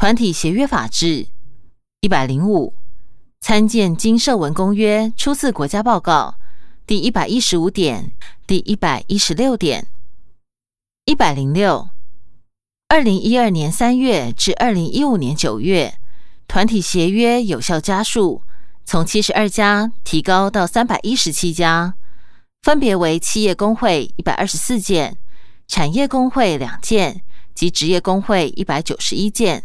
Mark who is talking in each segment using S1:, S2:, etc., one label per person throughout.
S1: 团体协约法制。一百零五，参见《经社文公约》初次国家报告第一百一十五点、第一百一十六点。一百零六，二零一二年三月至二零一五年九月，团体协约有效家数从七十二家提高到三百一十七家，分别为企业工会一百二十四件。产业工会两件及职业工会一百九十一件，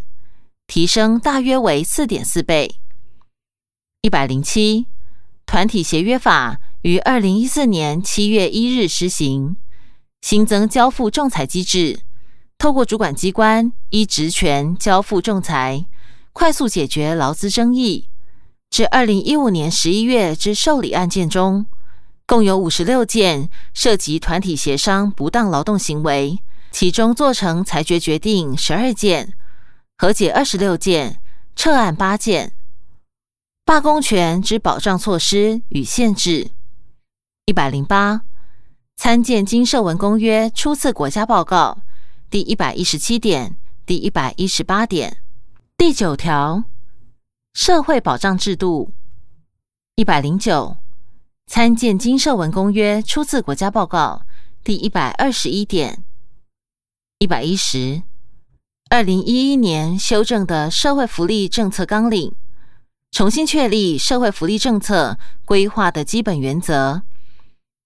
S1: 提升大约为四点四倍。一百零七，团体协约法于二零一四年七月一日施行，新增交付仲裁机制，透过主管机关依职权交付仲裁，快速解决劳资争议。至二零一五年十一月之受理案件中。共有五十六件涉及团体协商不当劳动行为，其中做成裁决决定十二件，和解二十六件，撤案八件。罢工权之保障措施与限制。一百零八，参见《金社文公约》初次国家报告第一百一十七点、第一百一十八点。第九条，社会保障制度。一百零九。参见《金社文公约》初次国家报告第一百二十一点一百一十，二零一一年修正的社会福利政策纲领，重新确立社会福利政策规划的基本原则，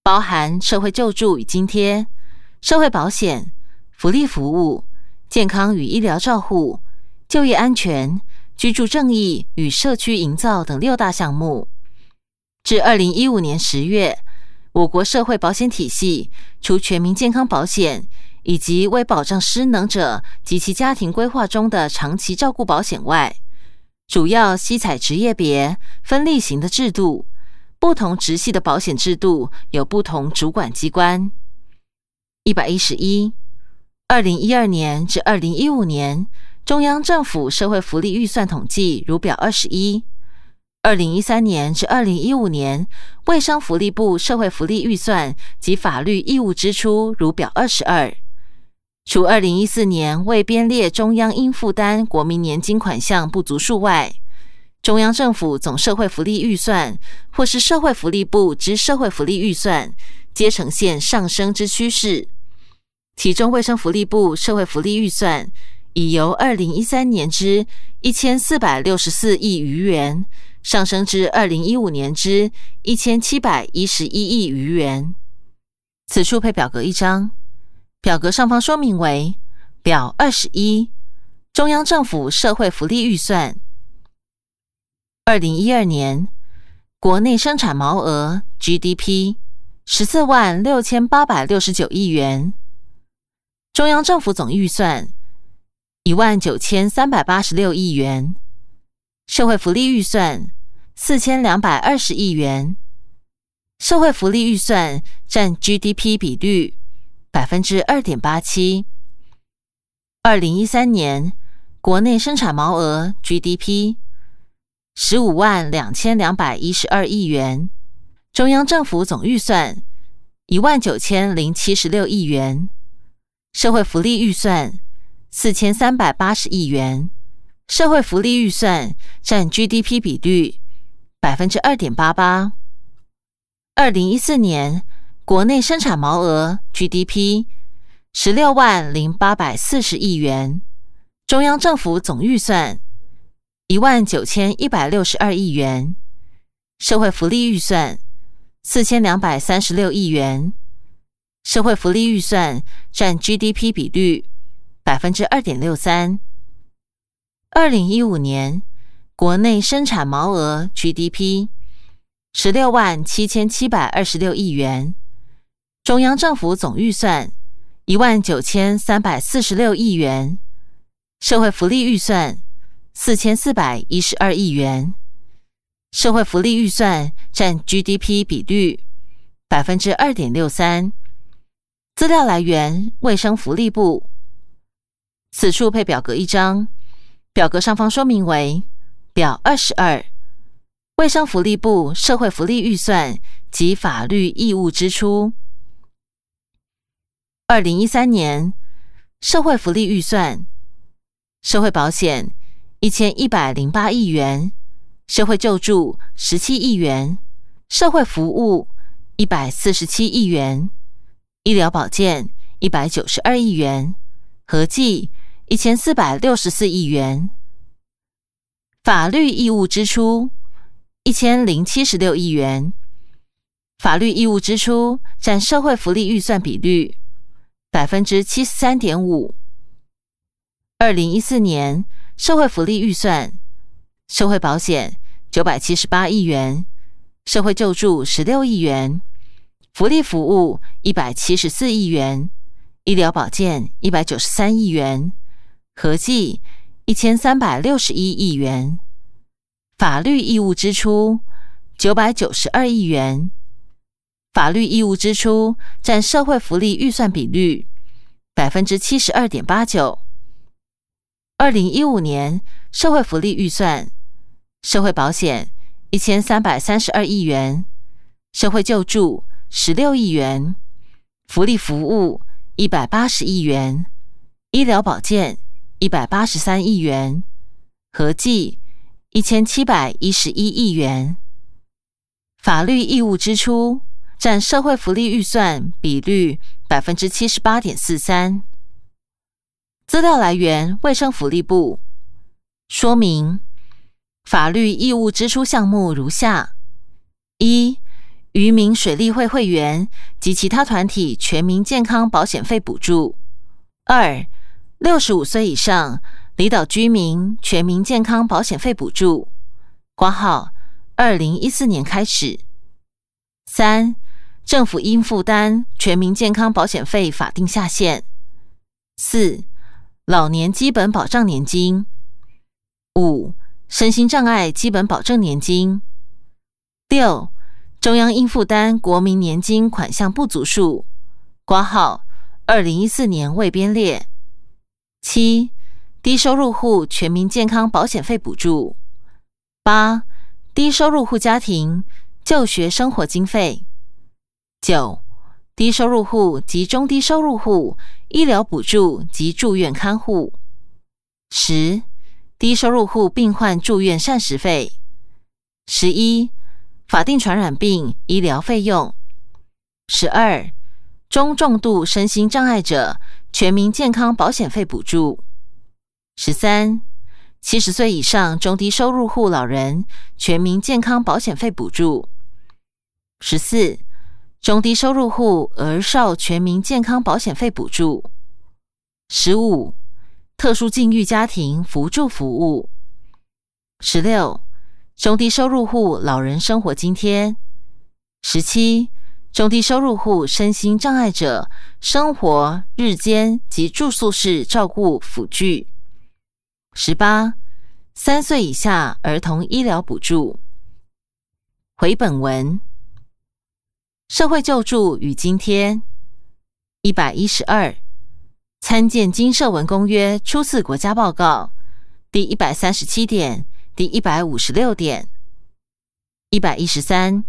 S1: 包含社会救助与津贴、社会保险、福利服务、健康与医疗照护、就业安全、居住正义与社区营造等六大项目。至二零一五年十月，我国社会保险体系除全民健康保险以及为保障失能者及其家庭规划中的长期照顾保险外，主要吸采职业别分立型的制度。不同直系的保险制度有不同主管机关。一百一十一，二零一二年至二零一五年中央政府社会福利预算统计如表二十一。二零一三年至二零一五年，卫生福利部社会福利预算及法律义务支出如表二十二。除二零一四年未编列中央应负担国民年金款项不足数外，中央政府总社会福利预算或是社会福利部之社会福利预算，皆呈现上升之趋势。其中，卫生福利部社会福利预算已由二零一三年之一千四百六十四亿余元。上升至二零一五年之一千七百一十一亿余元。此处配表格一张，表格上方说明为表二十一，中央政府社会福利预算。二零一二年国内生产毛额 GDP 十四万六千八百六十九亿元，中央政府总预算一万九千三百八十六亿元，社会福利预算。四千两百二十亿元，社会福利预算占 GDP 比率百分之二点八七。二零一三年国内生产毛额 GDP 十五万两千两百一十二亿元，中央政府总预算一万九千零七十六亿元，社会福利预算四千三百八十亿元，社会福利预算占 GDP 比率。百分之二点八八。二零一四年国内生产毛额 GDP 十六万零八百四十亿元，中央政府总预算一万九千一百六十二亿元，社会福利预算四千两百三十六亿元，社会福利预算占 GDP 比率百分之二点六三。二零一五年。国内生产毛额 GDP 十六万七千七百二十六亿元，中央政府总预算一万九千三百四十六亿元，社会福利预算四千四百一十二亿元，社会福利预算占 GDP 比率百分之二点六三。资料来源：卫生福利部。此处配表格一张，表格上方说明为。表二十二，卫生福利部社会福利预算及法律义务支出。二零一三年社会福利预算，社会保险一千一百零八亿元；社会救助十七亿元；社会服务一百四十七亿元；医疗保健一百九十二亿元，合计一千四百六十四亿元。法律义务支出一千零七十六亿元。法律义务支出占社会福利预算比率百分之七十三点五。二零一四年社会福利预算：社会保险九百七十八亿元，社会救助十六亿元，福利服务一百七十四亿元，医疗保健一百九十三亿元，合计一千三百六十一亿元。法律义务支出九百九十二亿元。法律义务支出占社会福利预算比率百分之七十二点八九。二零一五年社会福利预算：社会保险一千三百三十二亿元，社会救助十六亿元，福利服务一百八十亿元，医疗保健一百八十三亿元，合计一千七百一十一亿元。法律义务支出。占社会福利预算比率百分之七十八点四三。资料来源：卫生福利部。说明：法律义务支出项目如下：一、渔民水利会会员及其他团体全民健康保险费补助；二、六十五岁以上离岛居民全民健康保险费补助。挂号：二零一四年开始。三。政府应负担全民健康保险费法定下限。四、老年基本保障年金。五、身心障碍基本保证年金。六、中央应负担国民年金款项不足数。挂号，二零一四年未编列。七、低收入户全民健康保险费补助。八、低收入户家庭就学生活经费。九、低收入户及中低收入户医疗补助及住院看护；十、低收入户病患住院膳食费；十一、法定传染病医疗费用；十二、中重度身心障碍者全民健康保险费补助；十三、七十岁以上中低收入户老人全民健康保险费补助；十四。中低收入户儿少全民健康保险费补助；十五、特殊境遇家庭扶助服务；十六、中低收入户老人生活津贴；十七、中低收入户身心障碍者生活日间及住宿式照顾辅具；十八、三岁以下儿童医疗补助。回本文。社会救助与津贴一百一十二，参见《经社文公约》初次国家报告第一百三十七点、第一百五十六点。一百一十三，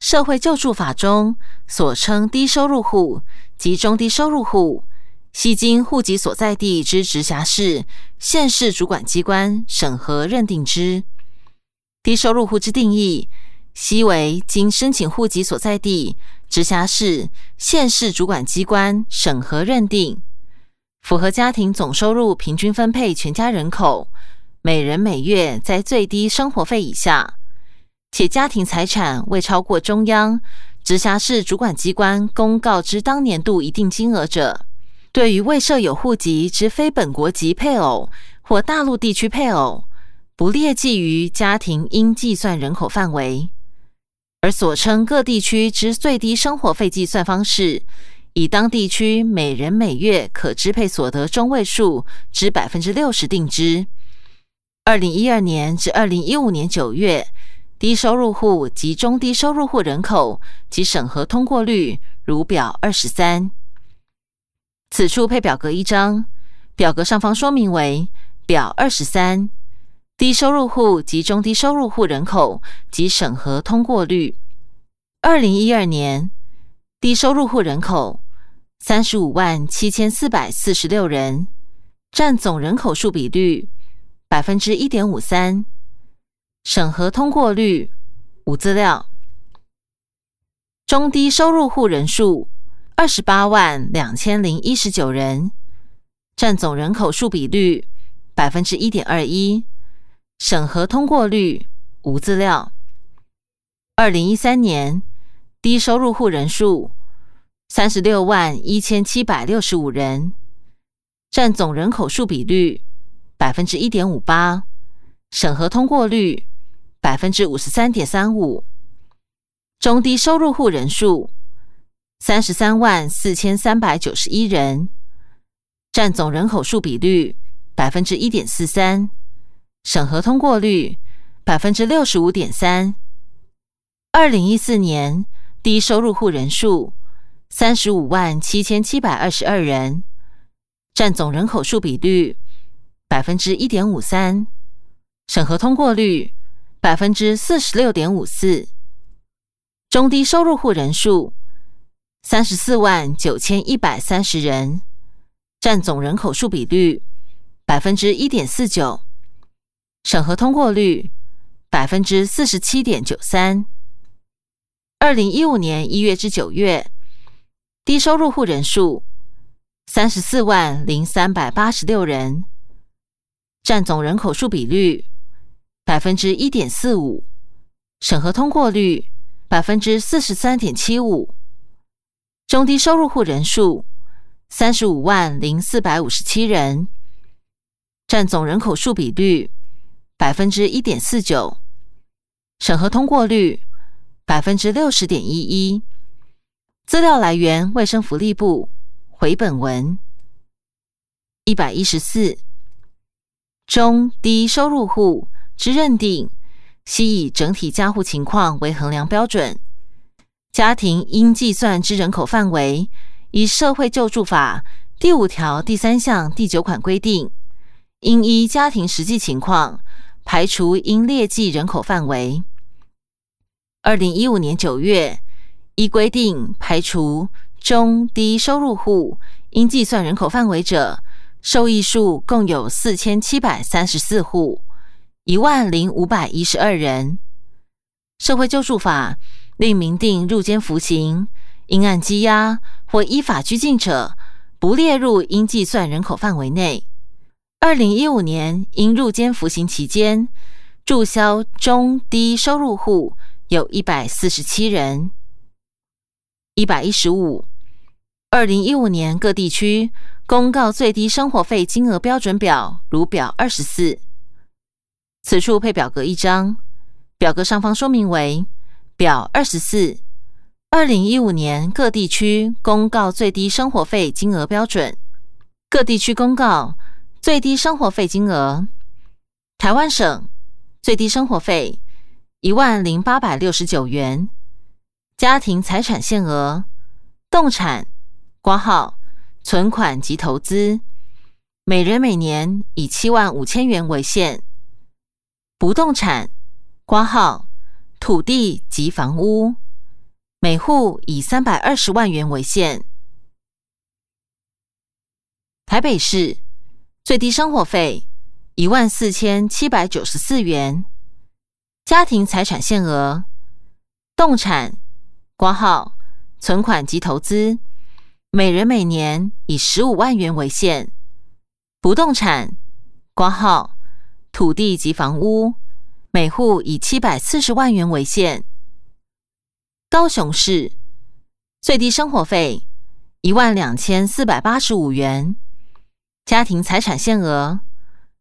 S1: 社会救助法中所称低收入户及中低收入户，系经户籍所在地之直辖市、县市主管机关审核认定之。低收入户之定义。悉为经申请户籍所在地、直辖市、县市主管机关审核认定，符合家庭总收入平均分配全家人口每人每月在最低生活费以下，且家庭财产未超过中央、直辖市主管机关公告之当年度一定金额者，对于未设有户籍之非本国籍配偶或大陆地区配偶，不列计于家庭应计算人口范围。而所称各地区之最低生活费计算方式，以当地区每人每月可支配所得中位数之百分之六十定之。二零一二年至二零一五年九月，低收入户及中低收入户人口及审核通过率如表二十三。此处配表格一张，表格上方说明为表二十三。低收入户及中低收入户人口及审核通过率：二零一二年，低收入户人口三十五万七千四百四十六人，占总人口数比率百分之一点五三。审核通过率无资料。中低收入户人数二十八万两千零一十九人，占总人口数比率百分之一点二一。审核通过率无资料。二零一三年低收入户人数三十六万一千七百六十五人，占总人口数比率百分之一点五八。审核通过率。百分之五十三点三五，中低收入户人数三十三万四千三百九十一人，占总人口数比率百分之一点四三，审核通过率百分之六十五点三。二零一四年低收入户人数三十五万七千七百二十二人，占总人口数比率百分之一点五三，审核通过率。百分之四十六点五四，中低收入户人数三十四万九千一百三十人，占总人口数比率百分之一点四九，审核通过率百分之四十七点九三。二零一五年一月至九月，低收入户人数三十四万零三百八十六人，占总人口数比率。百分之一点四五，审核通过率百分之四十三点七五，中低收入户人数三十五万零四百五十七人，占总人口数比率百分之一点四九，审核通过率百分之六十点一一。资料来源：卫生福利部回本文一百一十四，中低收入户。之认定，系以整体家户情况为衡量标准。家庭应计算之人口范围，以社会救助法第五条第三项第九款规定，应依家庭实际情况排除应列计人口范围。二零一五年九月，依规定排除中低收入户应计算人口范围者，受益数共有四千七百三十四户。一万零五百一十二人。社会救助法另明定入监服刑、因案羁押或依法拘禁者，不列入应计算人口范围内。二零一五年因入监服刑期间注销中低收入户有一百四十七人。一百一十五。二零一五年各地区公告最低生活费金额标准表，如表二十四。此处配表格一张，表格上方说明为表二十四，二零一五年各地区公告最低生活费金额标准。各地区公告最低生活费金额：台湾省最低生活费一万零八百六十九元，家庭财产限额，动产挂号存款及投资，每人每年以七万五千元为限。不动产挂号土地及房屋，每户以三百二十万元为限。台北市最低生活费一万四千七百九十四元，家庭财产限额动产挂号存款及投资，每人每年以十五万元为限。不动产挂号。土地及房屋，每户以七百四十万元为限。高雄市最低生活费一万两千四百八十五元，家庭财产限额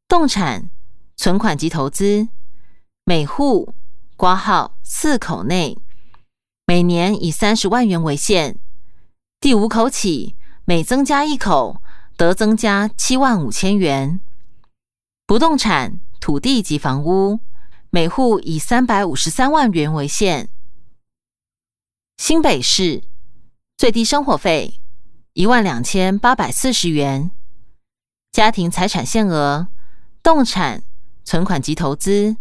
S1: 动产、存款及投资，每户挂号四口内，每年以三十万元为限。第五口起，每增加一口，得增加七万五千元。不动产、土地及房屋，每户以三百五十三万元为限。新北市最低生活费一万两千八百四十元，家庭财产限额动产、存款及投资，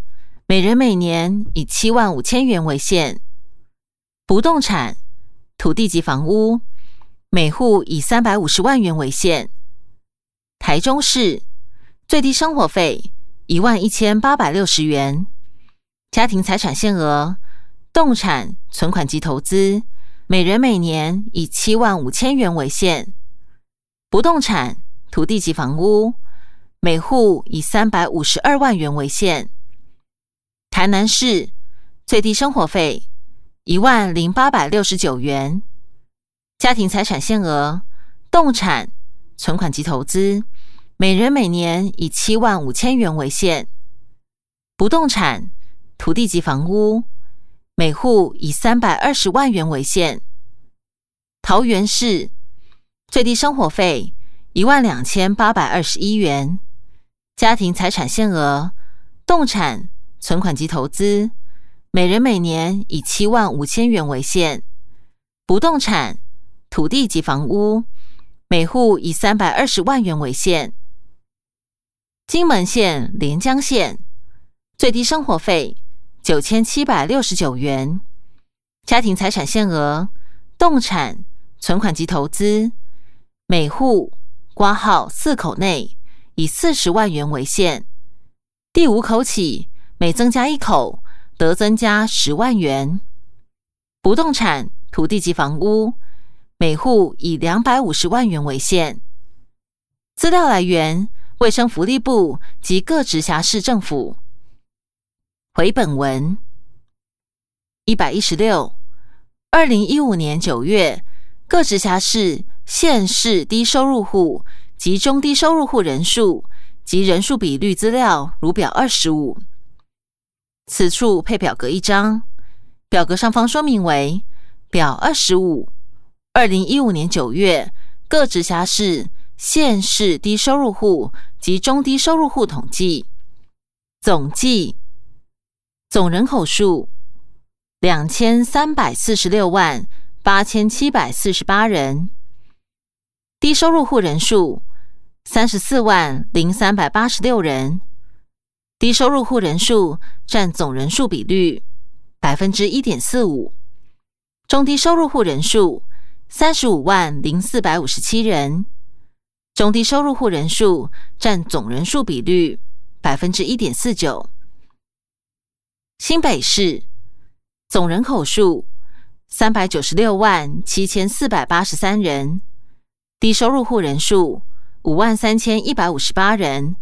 S1: 每人每年以七万五千元为限。不动产、土地及房屋，每户以三百五十万元为限。台中市。最低生活费一万一千八百六十元。家庭财产限额，动产、存款及投资，每人每年以七万五千元为限；不动产、土地及房屋，每户以三百五十二万元为限。台南市最低生活费一万零八百六十九元。家庭财产限额，动产、存款及投资，每人每年以七万五千元为限；不动产。土地及房屋，每户以三百二十万元为限。桃园市最低生活费一万两千八百二十一元。家庭财产限额，动产、存款及投资，每人每年以七万五千元为限。不动产、土地及房屋，每户以三百二十万元为限。金门县连江县最低生活费。九千七百六十九元，家庭财产限额，动产、存款及投资，每户挂号四口内以四十万元为限，第五口起每增加一口得增加十万元。不动产、土地及房屋，每户以两百五十万元为限。资料来源：卫生福利部及各直辖市政府。回本文一百一十六，二零一五年九月，各直辖市、县市低收入户及中低收入户人数及人数比率资料如表二十五。此处配表格一张，表格上方说明为表二十五。二零一五年九月，各直辖市、县市低收入户及中低收入户统计总计。总人口数两千三百四十六万八千七百四十八人，低收入户人数三十四万零三百八十六人，低收入户人数占总人数比率百分之一点四五，中低收入户人数三十五万零四百五十七人，中低收入户人数占总人数比率百分之一点四九。新北市总人口数三百九十六万七千四百八十三人，低收入户人数五万三千一百五十八人，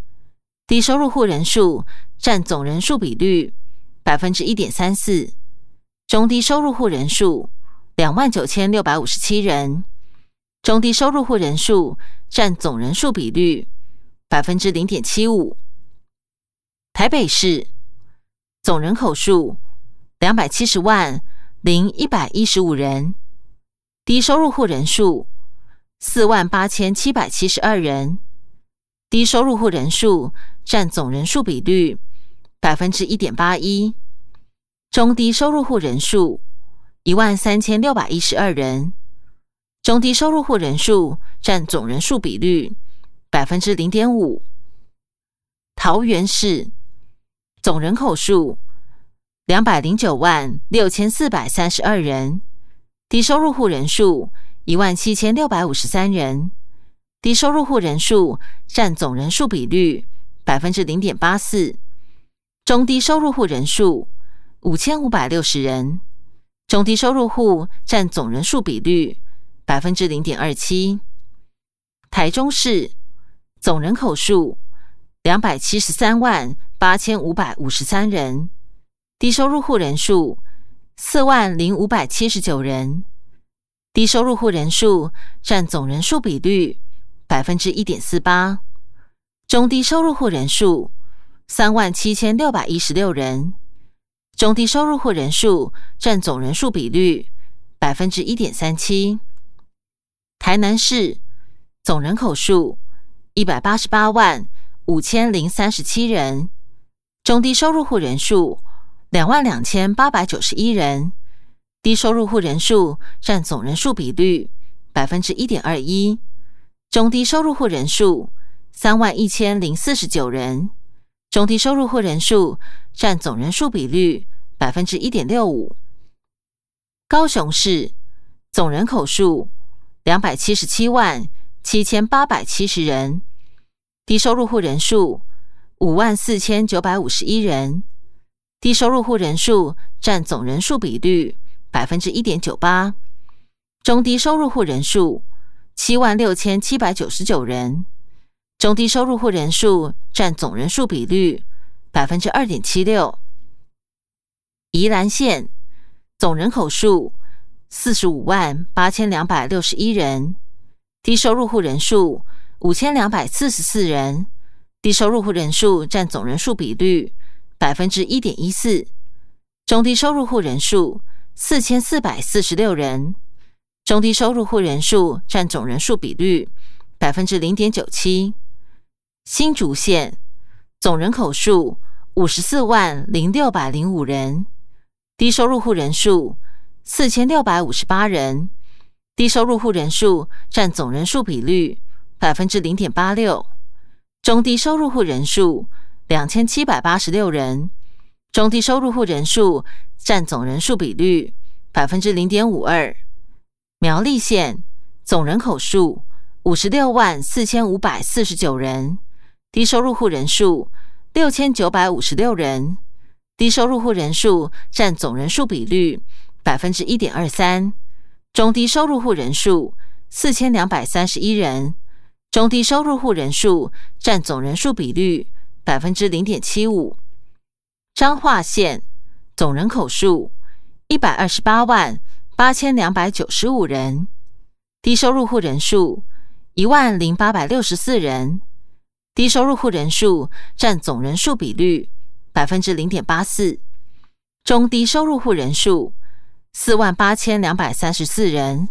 S1: 低收入户人数占总人数比率百分之一点三四，中低收入户人数两万九千六百五十七人，中低收入户人数占总人数比率百分之零点七五。台北市。总人口数两百七十万零一百一十五人，低收入户人数四万八千七百七十二人，低收入户人数占总人数比率百分之一点八一，中低收入户人数一万三千六百一十二人，中低收入户人数占总人数比率百分之零点五。桃园市。总人口数两百零九万六千四百三十二人，低收入户人数一万七千六百五十三人，低收入户人数占总人数比率百分之零点八四，中低收入户人数五千五百六十人，中低收入户占总人数比率百分之零点二七。台中市总人口数两百七十三万。八千五百五十三人，低收入户人数四万零五百七十九人，低收入户人数占总人数比率百分之一点四八，中低收入户人数三万七千六百一十六人，中低收入户人数占总人数比率百分之一点三七。台南市总人口数一百八十八万五千零三十七人。中低收入户人数两万两千八百九十一人，低收入户人数占总人数比率百分之一点二一，中低收入户人数三万一千零四十九人，中低收入户人数占总人数比率百分之一点六五。高雄市总人口数两百七十七万七千八百七十人，低收入户人数。五万四千九百五十一人，低收入户人数占总人数比率百分之一点九八。中低收入户人数七万六千七百九十九人，中低收入户人数占总人数比率百分之二点七六。宜兰县总人口数四十五万八千两百六十一人，低收入户人数五千两百四十四人，低收入户人数占总人数比率百分之一点一四。中低收入户人数四千四百四十六人。中低收入户人数占总人数比率百分之零点九七。新竹县总人口数五十四万零六百零五人，低收入户人数四千六百五十八人，低收入户人数占总人数比率百分之零点八六。中低收入户人数两千七百八十六人，中低收入户人数占总人数比率百分之零点五二。苗栗县总人口数五十六万四千五百四十九人，低收入户人数六千九百五十六人，低收入户人数占总人数比率百分之一点二三。中低收入户人数四千两百三十一人，中低收入户人数占总人数比率百分之零点七五。彰化县总人口数一百二十八万。八千两百九十五人，低收入户人数一万零八百六十四人，低收入户人数占总人数比率百分之零点八四。中低收入户人数四万八千两百三十四人，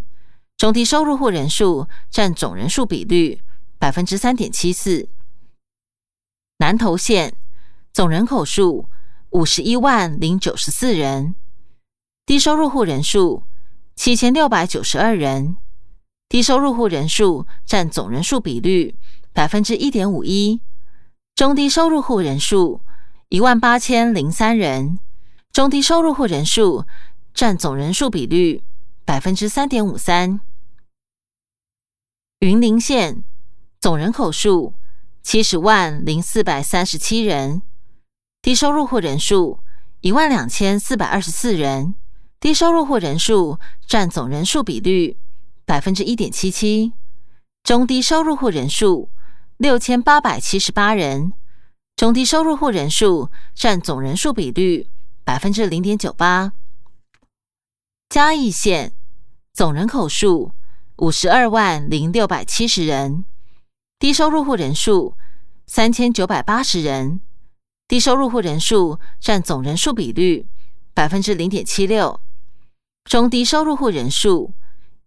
S1: 中低收入户人数占总人数比率百分之三点七四。南投县总人口数五十一万零九十四人，低收入户人数。七千六百九十二人，低收入户人数占总人数比率百分之一点五一。中低收入户人数一万八千零三人，中低收入户人数占总人数比率百分之三点五三。云林县总人口数七十万零四百三十七人，低收入户人数一万两千四百二十四人。低收入户人数占总人数比率百分之一点七七，中低收入户人数六千八百七十八人，中低收入户人数占总人数比率百分之零点九八。嘉义县总人口数五十二万零六百七十人，低收入户人数三千九百八十人，低收入户人数占总人数比率百分之零点七六。中低收入户人数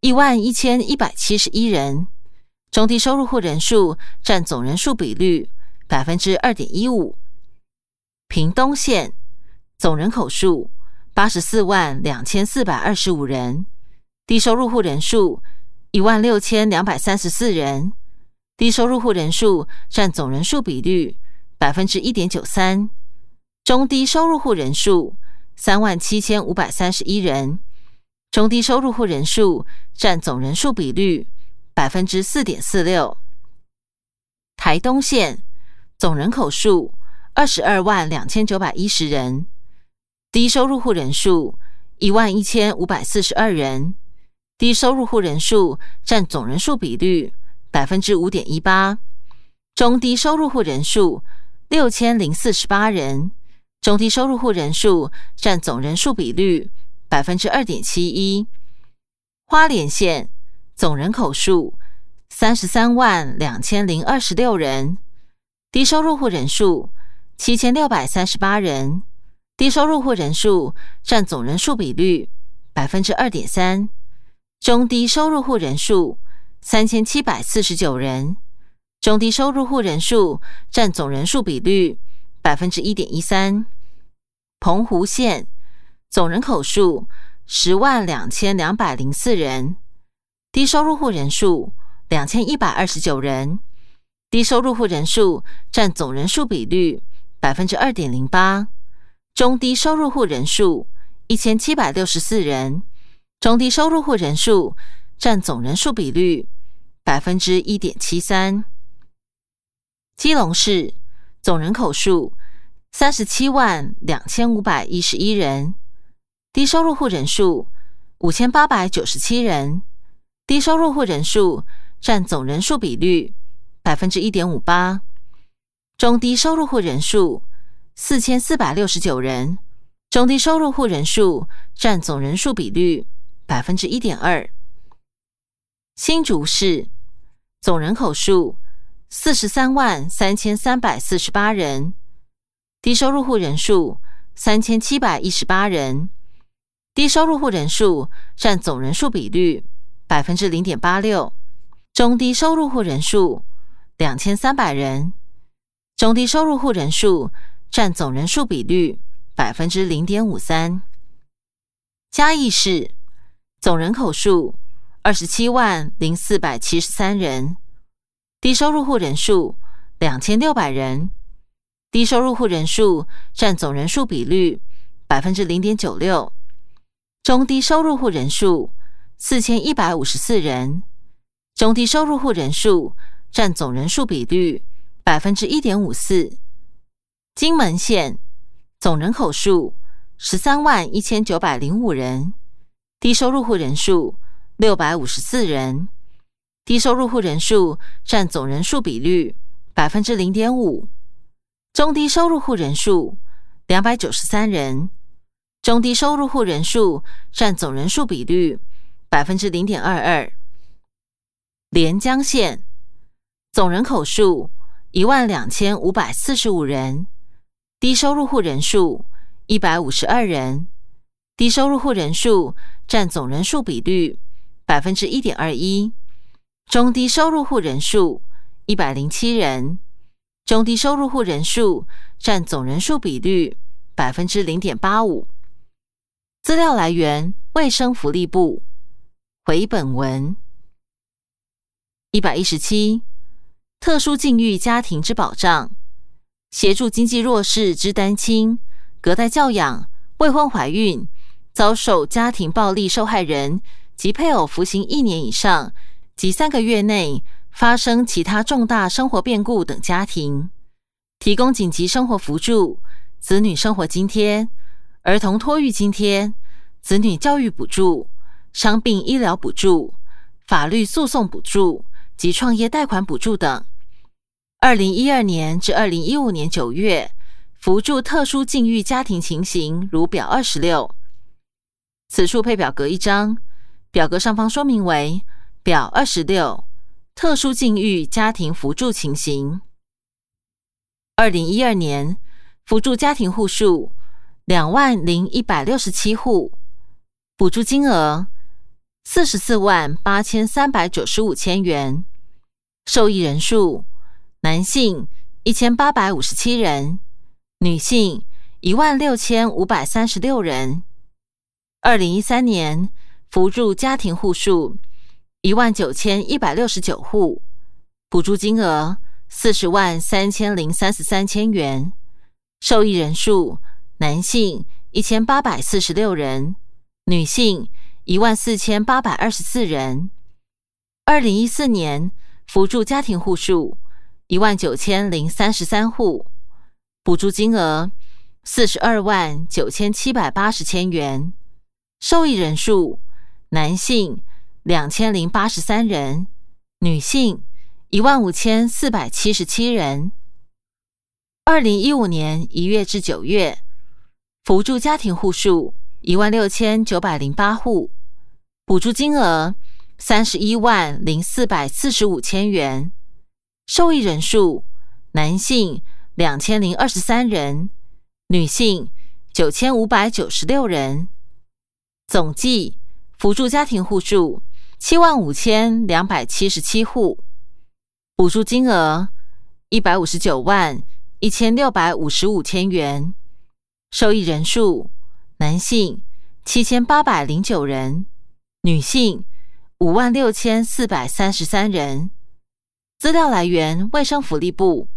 S1: 一万一千一百七十一人，中低收入户人数占总人数比率百分之二点一五。屏东县总人口数八十四万两千四百二十五人，低收入户人数一万六千两百三十四人，低收入户人数占总人数比率百分之一点九三。中低收入户人数三万七千五百三十一人。中低收入户人数占总人数比率百分之四点四六。台东县总人口数二十二万两千九百一十人，低收入户人数一万一千五百四十二人，低收入户人数占总人数比率百分之五点一八。中低收入户人数六千零四十八人，中低收入户人数占总人数比率。百分之二点七一，花莲县总人口数三十三万两千零二十六人，低收入户人数七千六百三十八人，低收入户人数占总人数比率百分之二点三，中低收入户人数三千七百四十九人，中低收入户人数占总人数比率百分之一点一三，澎湖县。总人口数十万两千两百零四人，低收入户人数两千一百二十九人，低收入户人数占总人数比率百分之二点零八，中低收入户人数一千七百六十四人，中低收入户人数占总人数比率百分之一点七三。基隆市总人口数三十七万两千五百一十一人，低收入户人数五千八百九十七人，低收入户人数占总人数比率百分之一点五八，中低收入户人数四千四百六十九人，中低收入户人数占总人数比率百分之一点二。新竹市总人口数四十三万三千三百四十八人，低收入户人数三千七百一十八人，低收入户人数占总人数比率百分之零点八六，中低收入户人数两千三百人，中低收入户人数占总人数比率百分之零点五三。嘉义市总人口数。二十七万零四百七十三人，低收入户人数两千六百人，低收入户人数占总人数比率百分之零点九六，中低收入户人数四千一百五十四人，中低收入户人数占总人数比率百分之一点五四。金门县总人口数十三万一千九百零五人，低收入户人数。六百五十四人，低收入户人数占总人数比率百分之零点五，中低收入户人数两百九十三人，中低收入户人数占总人数比率百分之零点二二。连江县总人口数一万两千五百四十五人，低收入户人数一百五十二人，低收入户人数占总人数比率。百分之一点二一，中低收入户人数一百零七人，中低收入户人数占总人数比率百分之零点八五。资料来源：卫生福利部。回本文一百一十七，特殊境遇家庭之保障，协助经济弱势之单亲、隔代教养、未婚怀孕、遭受家庭暴力受害人。及配偶服刑一年以上及三个月内发生其他重大生活变故等家庭，提供紧急生活扶助、子女生活津贴、儿童托育津贴、子女教育补助、伤病医疗补助、法律诉讼补助及创业贷款补助等。二零一二年至二零一五年九月，扶助特殊境遇家庭情形如表二十六，此处配表格一张。表格上方说明为表二十六，特殊境遇家庭扶助情形。二零一二年扶助家庭户数两万零一百六十七户，补助金额四十四万八千三百九十五千元，受益人数男性一千八百五十七人，女性一万六千五百三十六人。二零一三年。扶助家庭户数一万九千一百六十九户，补助金额四十万三千零三十三千元，受益人数男性一千八百四十六人，女性一万四千八百二十四人。二零一四年扶助家庭户数一万九千零三十三户，补助金额四十二万九千七百八十千元，受益人数。男性两千零八十三人，女性一万五千四百七十七人。二零一五年一月至九月，扶助家庭户数一万六千九百零八户，补助金额三十一万零四百四十五千元，受益人数男性两千零二十三人，女性九千五百九十六人，总计。扶助家庭户数七万五千两百七十七户，补助金额一百五十九万一千六百五十五千元，受益人数男性七千八百零九人，女性五万六千四百三十三人。资料来源：卫生福利部。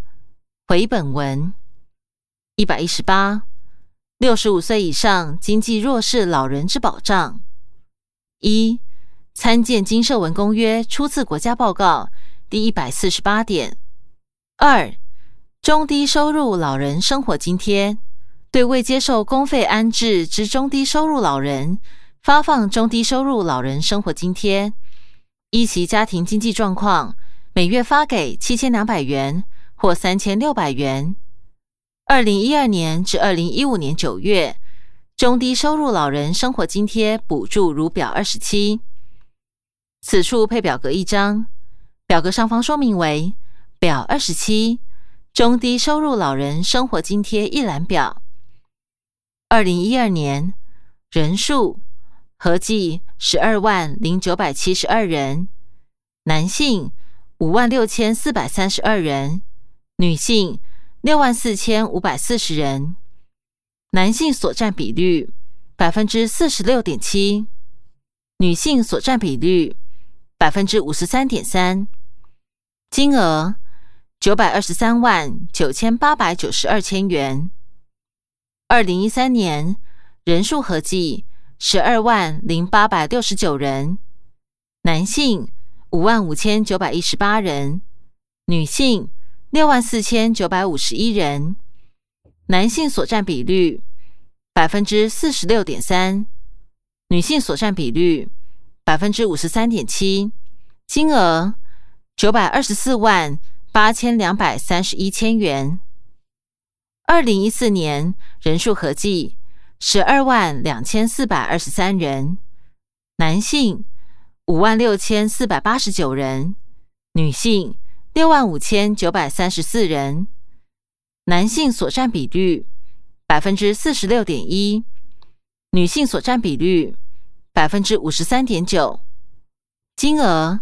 S1: 回本文一百一十八，六十五岁以上经济弱势老人之保障。一、参见《金社文公约》初次国家报告第一百四十八点。二、中低收入老人生活津贴，对未接受公费安置之中低收入老人发放中低收入老人生活津贴，依其家庭经济状况，每月发给七千两百元或三千六百元。二零一二年至二零一五年九月，中低收入老人生活津贴补助如表二十七。此处配表格一张，表格上方说明为表二十七中低收入老人生活津贴一览表。二零一二年人数合计十二万零九百七十二人，男性五万六千四百三十二人，女性六万四千五百四十人。男性所占比率百分之四十六点七，女性所占比率。百分之五十三点三，金额九百二十三万九千八百九十二千元。二零一三年人数合计十二万零八百六十九人，男性五万五千九百一十八人，女性六万四千九百五十一人。男性所占比率百分之四十六点三，女性所占比率。百分之五十三点七，金额九百二十四万八千两百三十一千元。二零一四年人数合计十二万两千四百二十三人，男性五万六千四百八十九人，女性六万五千九百三十四人。男性所占比率百分之四十六点一，女性所占比率。百分之五十三点九，金额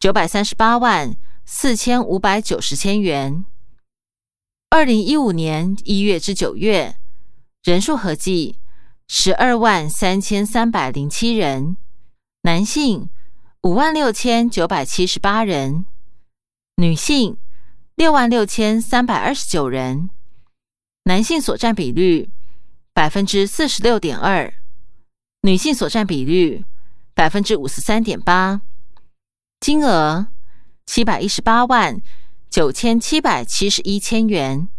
S1: 九百三十八万四千五百九十千元。二零一五年一月至九月，人数合计十二万三千三百零七人，男性五万六千九百七十八人，女性六万六千三百二十九人。男性所占比率百分之四十六点二。女性所占比率百分之五十三点八，金额七百一十八万九千七百七十一千元。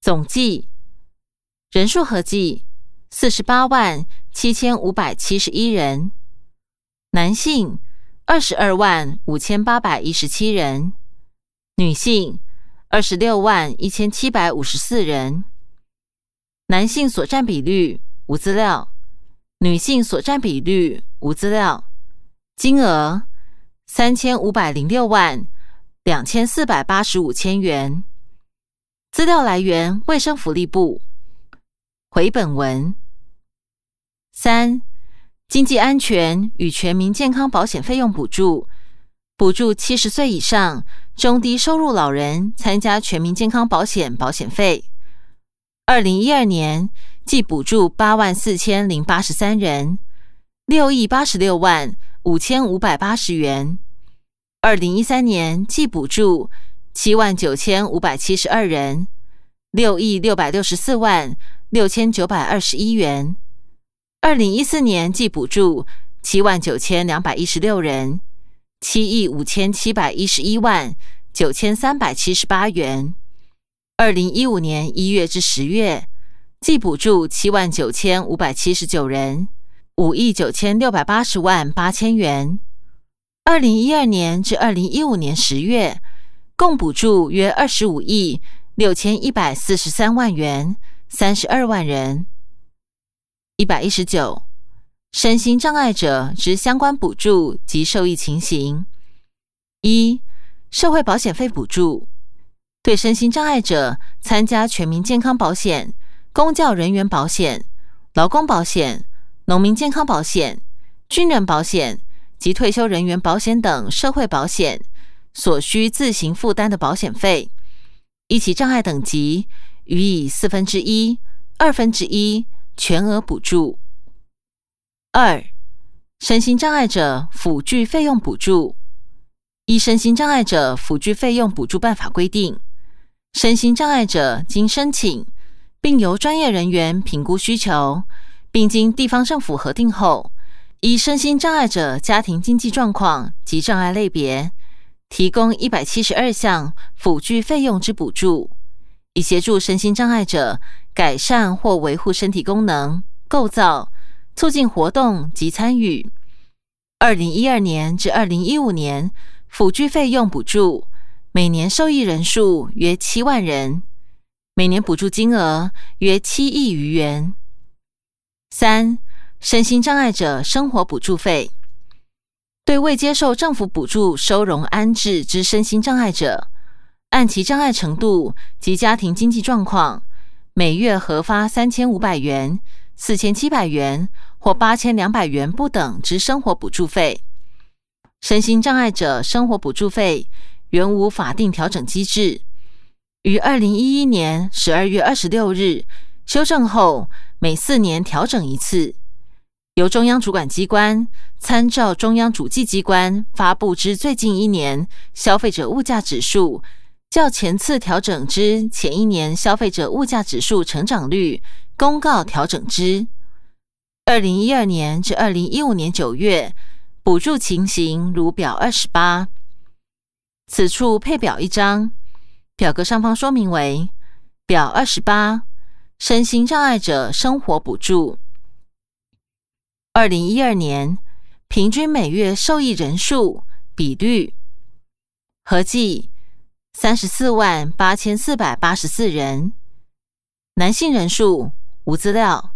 S1: 总计人数合计四十八万七千五百七十一人，男性二十二万五千八百一十七人，女性二十六万一千七百五十四人。男性所占比率无资料。女性所占比率无资料，金额三千五百零六万两千四百八十五千元。资料来源：卫生福利部。回本文三：经济安全与全民健康保险费用补助，补助七十岁以上中低收入老人参加全民健康保险保险费。二零一二年。计补助八万四千零八十三人，六亿八十六万五千五百八十元。二零一三年计补助七万九千五百七十二人，六亿六百六十四万六千九百二十一元。二零一四年计补助七万九千两百一十六人，七亿五千七百一十一万九千三百七十八元。二零一五年一月至十月。计补助七万九千五百七十九人，五亿九千六百八十万八千元。二零一二年至二零一五年十月，共补助约二十五亿六千一百四十三万元，三十二万人。一百一十九，身心障碍者之相关补助及受益情形：一、社会保险费补助，对身心障碍者参加全民健康保险。公教人员保险、劳工保险、农民健康保险、军人保险及退休人员保险等社会保险所需自行负担的保险费，依其障碍等级予以四分之一、二分之一全额补助。二、身心障碍者辅具费用补助，依身心障碍者辅具费用补助办法规定，身心障碍者经申请。并由专业人员评估需求，并经地方政府核定后，依身心障碍者家庭经济状况及障碍类别，提供一百七十二项辅具费用之补助，以协助身心障碍者改善或维护身体功能构造，促进活动及参与。二零一二年至二零一五年，辅具费用补助每年受益人数约七万人，每年补助金额约七亿余元。三、身心障碍者生活补助费。对未接受政府补助收容安置之身心障碍者，按其障碍程度及家庭经济状况，每月核发三千五百元、四千七百元或八千两百元不等之生活补助费。身心障碍者生活补助费原无法定调整机制，于二零一一年十二月二十六日修正后，每四年调整一次。由中央主管机关参照中央主计机关发布之最近一年消费者物价指数，较前次调整之前一年消费者物价指数成长率，公告调整之。二零一二年至二零一五年九月补助情形如表二十八，此处配表一张，表格上方说明为表二十八，身心障碍者生活补助。二零一二年平均每月受益人数比率。合计三十四万八千四百八十四人，男性人数无资料，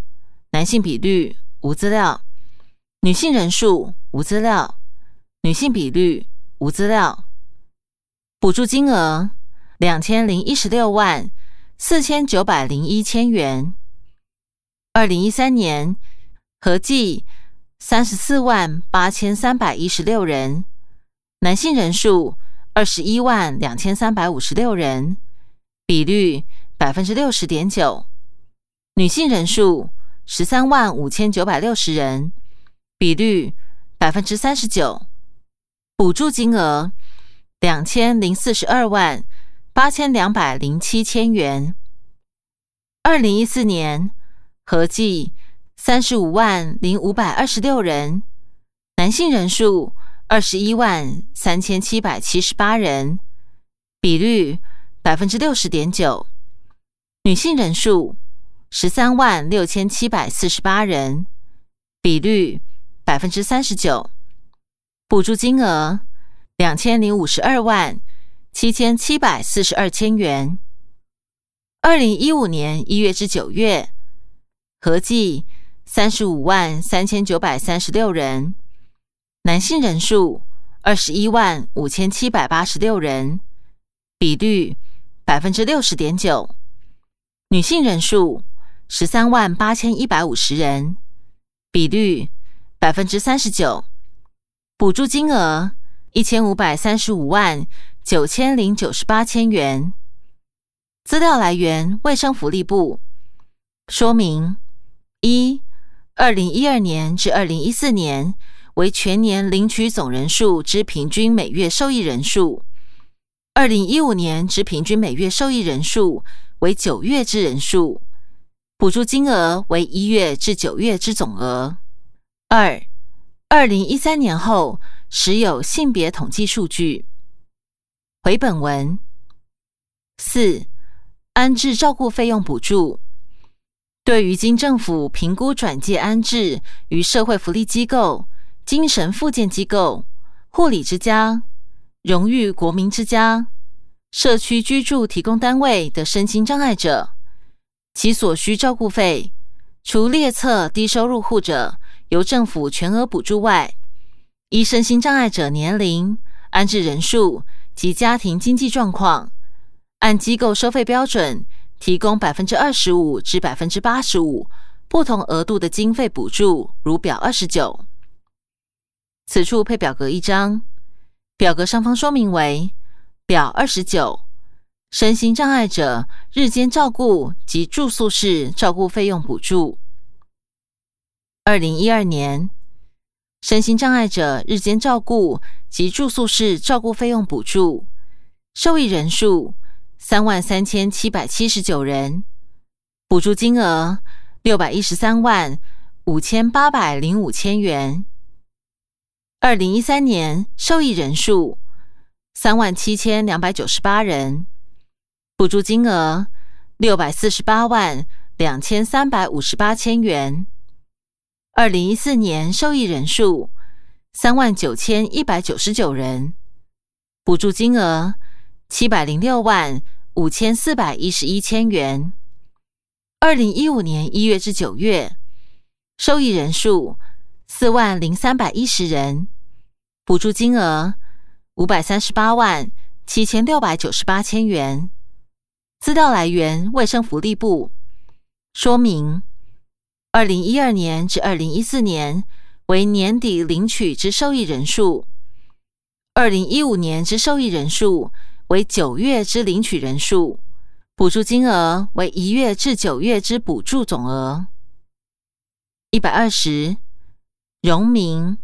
S1: 男性比率无资料，女性人数无资料，女性比率无资料。补助金额两千零一十六万四千九百零一千元。二零一三年。合计三十四万八千三百一十六人，男性人数二十一万两千三百五十六人，比率百分之六十点九；女性人数十三万五千九百六十人，比率百分之三十九。补助金额两千零四十二万八千两百零七千元。二零一四年合计。三十五万零五百二十六人，男性人数二十一万三千七百七十八人，比率百分之六十点九；女性人数十三万六千七百四十八人，比率百分之三十九。补助金额两千零五十二万七千七百四十二千元。二零一五年一月至九月，合计。三十五万三千九百三十六人，男性人数二十一万五千七百八十六人，比率百分之六十点九；女性人数十三万八千一百五十人，比率百分之三十九。补助金额一千五百三十五万九千零九十八千元。资料来源：卫生福利部。说明一。二零一二年至二零一四年为全年领取总人数之平均每月受益人数；二零一五年之平均每月受益人数为九月之人数，补助金额为一月至九月之总额。二、二零一三年后时有性别统计数据。回本文。四、安置照顾费用补助。对于经政府评估转介安置于社会福利机构、精神复健机构、护理之家、荣誉国民之家、社区居住提供单位的身心障碍者，其所需照顾费，除列册低收入户者由政府全额补助外，依身心障碍者年龄、安置人数及家庭经济状况，按机构收费标准。提供百分之二十五至百分之八十五不同额度的经费补助，如表二十九。此处配表格一张，表格上方说明为表二十九：身心障碍者日间照顾及住宿式照顾费用补助。二零一二年，身心障碍者日间照顾及住宿式照顾费用补助受益人数。三万三千七百七十九人，补助金额六百一十三万五千八百零五千元。二零一三年受益人数三万七千两百九十八人，补助金额六百四十八万两千三百五十八千元。二零一四年受益人数三万九千一百九十九人，补助金额七百零六万五千四百一十一千元。二零一五年一月至九月，受益人数四万零三百一十人，补助金额五百三十八万七千六百九十八千元。资料来源：卫生福利部。说明：二零一二年至二零一四年为年底领取之受益人数；二零一五年之受益人数为九月之领取人数。补助金额为一月至九月之补助总额。一百二十，荣民，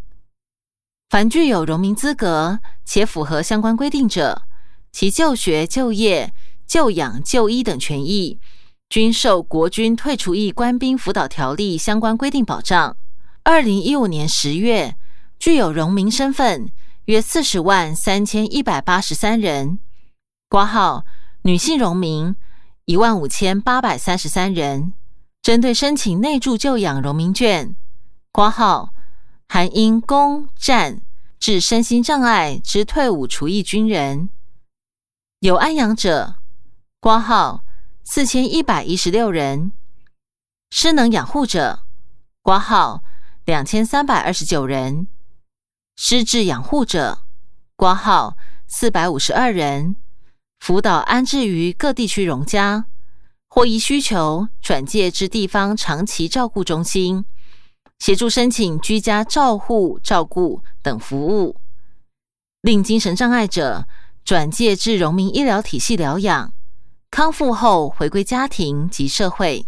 S1: 凡具有荣民资格且符合相关规定者，其就学、就业、就养、就医等权益，均受国军退出役官兵辅导条例相关规定保障。二零一五年十月，具有荣民身份约四十万三千一百八十三人。挂号。女性荣民一万五千八百三十三人，针对申请内助就养荣民券（挂号含因公战致身心障碍之退伍除役军人）有安养者（挂号四千一百一十六人），失能养护者（挂号两千三百二十九人），失智养护者（挂号四百五十二人）。辅导安置于各地区荣家，或依需求转介至地方长期照顾中心，协助申请居家照护、照顾等服务；令精神障碍者转介至荣民医疗体系疗养，康复后回归家庭及社会。